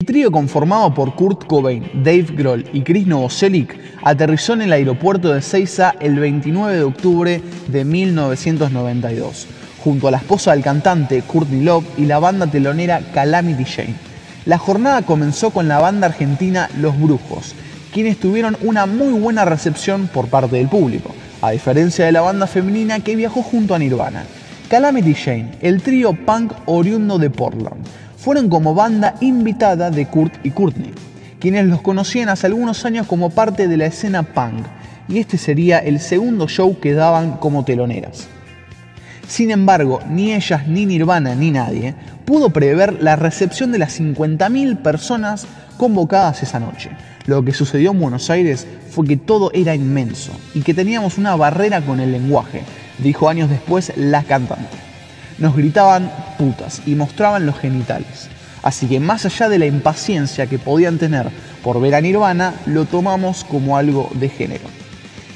El trío conformado por Kurt Cobain, Dave Grohl y Chris Novoselic aterrizó en el aeropuerto de Seiza el 29 de octubre de 1992, junto a la esposa del cantante Courtney Love y la banda telonera Calamity Jane. La jornada comenzó con la banda argentina Los Brujos, quienes tuvieron una muy buena recepción por parte del público, a diferencia de la banda femenina que viajó junto a Nirvana. Calamity Jane, el trío punk oriundo de Portland, fueron como banda invitada de Kurt y Courtney, quienes los conocían hace algunos años como parte de la escena punk, y este sería el segundo show que daban como teloneras. Sin embargo, ni ellas, ni Nirvana, ni nadie pudo prever la recepción de las 50.000 personas convocadas esa noche. Lo que sucedió en Buenos Aires fue que todo era inmenso y que teníamos una barrera con el lenguaje, dijo años después la cantante. Nos gritaban putas y mostraban los genitales. Así que más allá de la impaciencia que podían tener por ver a Nirvana, lo tomamos como algo de género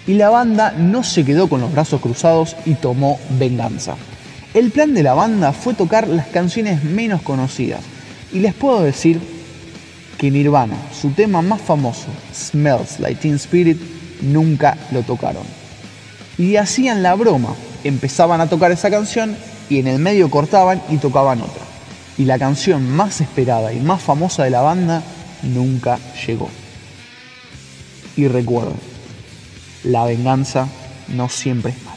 y la banda no se quedó con los brazos cruzados y tomó venganza. El plan de la banda fue tocar las canciones menos conocidas y les puedo decir que Nirvana, su tema más famoso, Smells Like Teen Spirit, nunca lo tocaron. Y hacían la broma, empezaban a tocar esa canción y en el medio cortaban y tocaban otra. Y la canción más esperada y más famosa de la banda nunca llegó. Y recuerden, la venganza no siempre es.